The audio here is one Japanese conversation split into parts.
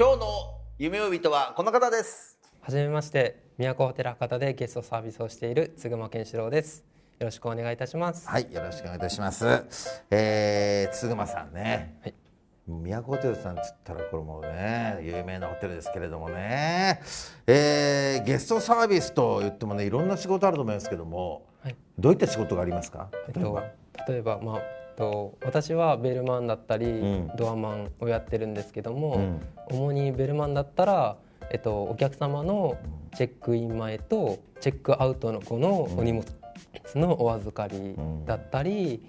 今日の夢追い人はこの方です。はじめまして宮古ホテル博多でゲストサービスをしている嗣間健志郎です。よろしくお願いいたします。はいよろしくお願いいたします。えー、つぐまさんね、はい。宮古ホテルさんっつったらこれもうね有名なホテルですけれどもね、えー、ゲストサービスと言ってもねいろんな仕事あると思いますけども、はい。どういった仕事がありますか？えっと例えばまあと私はベルマンだったり、ん。ドアマンをやってるんですけども、うん。主にベルマンだったらえっとお客様のチェックイン前とチェックアウトの後のお荷物のお預かりだったり、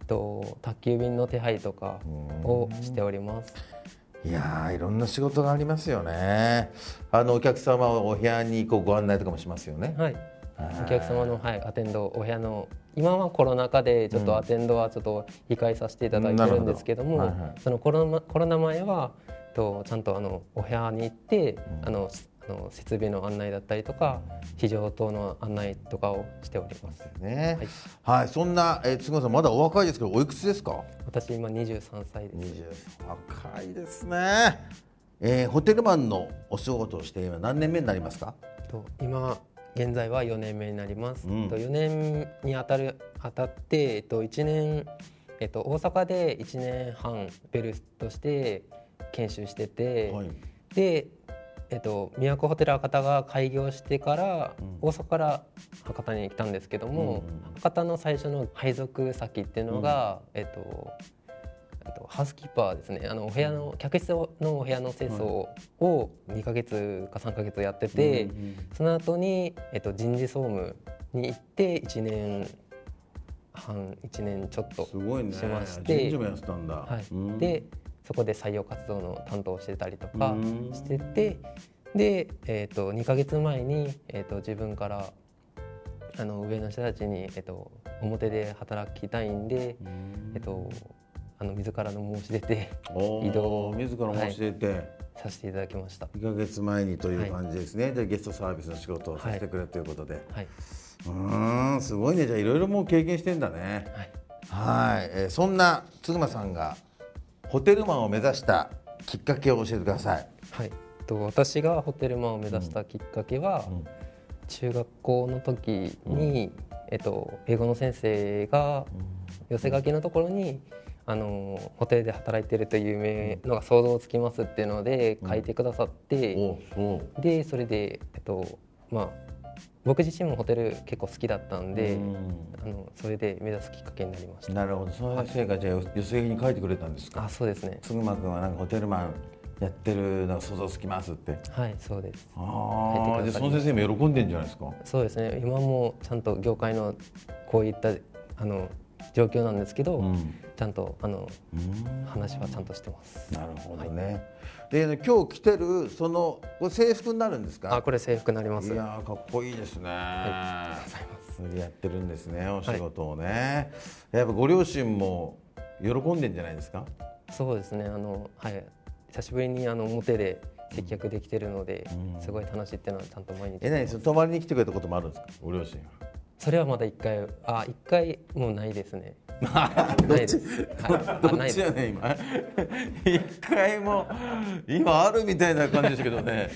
えっと宅急便の手配とかをしております。いやーいろんな仕事がありますよね。あのお客様をお部屋にこうご案内とかもしますよね、はい、お客様の、はい、アテンドお部屋の今はコロナ禍でちょっとアテンドはちょっと控えさせていただいてるんですけども、なるほど。はいはい。そのコロナコロナ前はとちゃんとあのお部屋に行って、あのあの設備の案内だったりとか非常灯の案内とかをしております。ね。はい。はい、そんな、えー、つぐまさんまだお若いですけどおいくつですか？私今23歳です。20若いですね、えー、ホテルマンのお仕事をして今何年目になりますか？と今現在は4年目になります。うん。と4年に当たる当たってえっと1年えっと大阪で1年半ベルとして研修してて、はい。でえっと都ホテル博多が開業してから、大阪から博多に来たんですけども、博多の最初の配属先っていうのが、えっとえっとハウスキーパーですね。あのお部屋の客室のお部屋の清掃を2ヶ月か3ヶ月やってて、その後にえっと人事総務に行って1年半1年ちょっとすごいね。しまして人事もやってたんだ、はい。うん。でそこで採用活動の担当をしてたりとかうん。しててで、えー、と2ヶ月前に、えー、と自分からあの上の人たちに、えー、と表で働きたいんで、えー、とあの自らの申し出て移動を自ら申し出て、させていただきました。2ヶ月前にという感じですね、でゲストサービスの仕事をさせてくれるということで、はい、うーんすごいね。じゃあいろいろもう経験してんだね。はい。はい、えーそんなつぐまさんがホテルマンを目指したきっかけを教えてください。はい、と私がホテルマンを目指したきっかけは、中学校の時に、えっと、英語の先生が寄せ書きのところにあのホテルで働いてるというのが想像つきますっていうので書いてくださって、うでそれで、えっとまあ、僕自身もホテル結構好きだったんで、あのそれで目指すきっかけになりました。なるほど。その先生がじゃあ寄せに書いてくれたんですか？あそうですね。つぐま君はなんかホテルマンやってるのが想像つきますって。はいそうです。ああその先生も喜んでんじゃないですか？そうですね。今もちゃんと業界のこういったあの状況なんですけど、ん。ちゃんとあの話はちゃんとしてます。なるほどね、でね今日着てるそのこれ制服になるんですか？あこれ制服になります。いやーかっこいいですね。それでやってるんですね、お仕事をね。やっぱご両親も喜んでんじゃないですか？そうですね。あのはい。久しぶりにあの表で接客できてるので、すごい楽しいっていうのはちゃんと毎日え、何、その泊まりに来てくれたこともあるんですか、ご両親それはまだ一回あ一回もうないですね。ど っないです。ちやねん今。一回も今あるみたいな感じですけどね。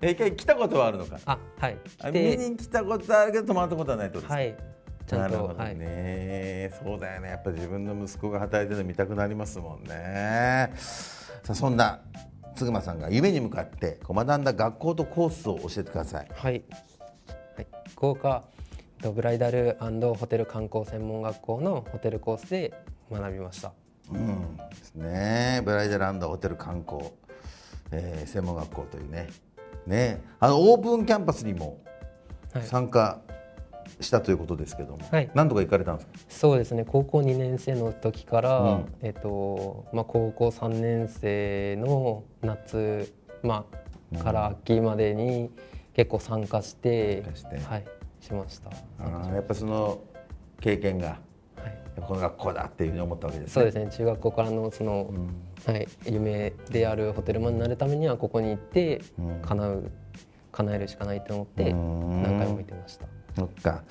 え 一回来たことはあるのか？あはい。見に来たことあるけど泊まったことはないとはい。ちゃなんるほどとはい。ね、そうだよね。やっぱ自分の息子が働いてるの見たくなりますもんね。さあそんな嗣馬さんが夢に向かって学んだ学校とコースを教えてください。はい、はい、福岡えっとブライダルホテル観光専門学校のホテルコースで学びました。うんですね。ブライダルホテル観光、えー専門学校というね。ね。あのオープンキャンパスにもはい。参加したということですけども、はい。何度か行かれたんですか？そうですね。高校2年生の時から、うん。えっとまあ、高校3年生の夏、まあ、から秋までに結構参加して,、参加して。はい、しました。あーやっぱその経験がはい。この学校だっていうふうに思ったわけですね。そうですね。中学校からのその、はい、夢であるホテルマンになるためにはここに行ってうん。叶う叶えるしかないと思ってうん。何回も行ってました。そっか。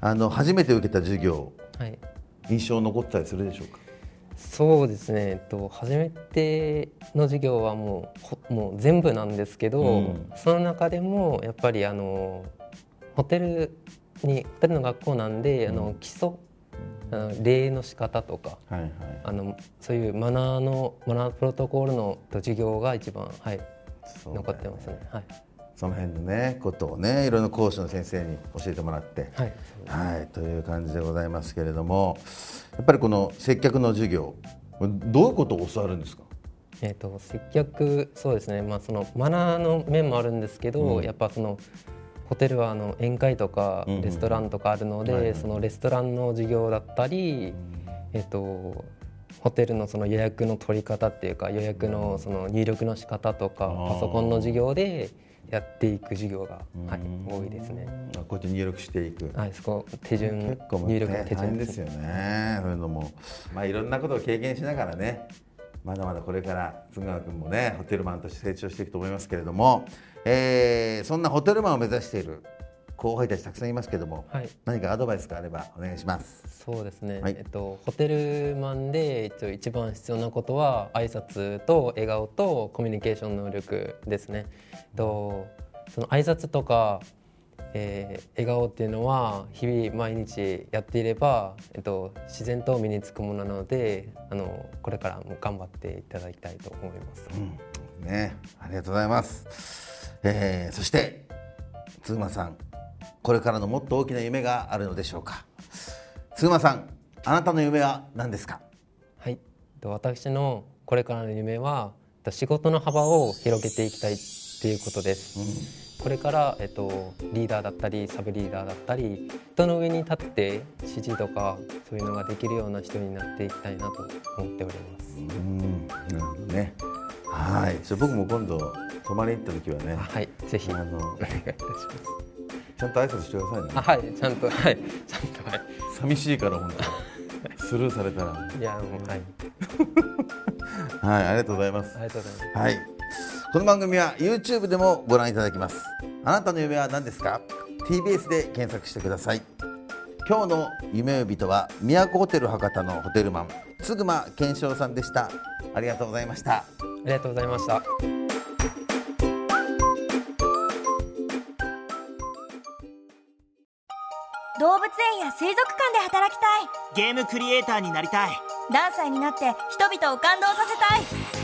あの初めて受けた授業はい。印象残ったりするでしょうか？そうですね、えっと、初めての授業はもうほもう全部なんですけど、うん。その中でもやっぱりあのホテルにホテルの学校なんで、あの基礎あの礼の仕方とかはいはい。あのそういうマナーのマナープロトコルの授業が一番、はい、そうだよ残ってますね。はい、その辺のねことをねいろいろ講師の先生に教えてもらって。はい。はいという感じでございますけれどもやっぱりこの接客の授業どういうことを教わるんですか？えー、と接客そうですね、まあ、そのマナーの面もあるんですけど、うん。やっぱそのホテルはあの宴会とかレストランとかあるので、そのレストランの授業だったり、えー、とホテルのその予約の取り方っていうか予約のその入力の仕方とかパソコンの授業でやっていく授業が、はいうん、多いですね。あこうやって入力していく。はい、そこ手順結構入力の手順です。よね。そういうのも。まあいろんなことを経験しながらねまだまだこれから津川君もねホテルマンとして成長していくと思いますけれども、えーそんなホテルマンを目指している後輩たちたくさんいますけども、はい何かアドバイスがあればお願いします。そうですね、はいえっと、ホテルマンで一応一番必要なことは挨拶と笑顔とコミュニケーション能力ですね。えっと、その挨拶とか、えー笑顔っていうのは日々毎日やっていれば、えっと、自然と身につくものなのであのこれからも頑張っていただきたいと思います。うんね、ありがとうございます。えーそして津馬さん、これからのもっと大きな夢があるのでしょうか？津馬さん、あなたの夢は何ですか？はい、えっと私のこれからの夢はえっと仕事の幅を広げていきたいっていうことです。これから、えっと、リーダーだったりサブリーダーだったり人の上に立って指示とかそういうのができるような人になっていきたいなと思っております。うん、なるほどね。はい、じゃあ僕も今度泊まりに行った時はね、はい、ぜひおあの願いいたします。ちゃんと挨拶してくださいねあ。はい、ちゃんとはい、ちゃんとはい。寂しいから本当にスルーされたら。いやもうはい、はい、ありがとうございますあ。りがとうございます。はい。この番組は YouTube でもご覧いただけます。あなたの夢は何ですか ?TBS で検索してください。今日の夢呼人は都ホテル博多のホテルマン、つぐま健翔さんでした。ありがとうございました。ありがとうございました。動物園や水族館で働きたいゲームクリエイターになりたいダンサーになって人々を感動させたい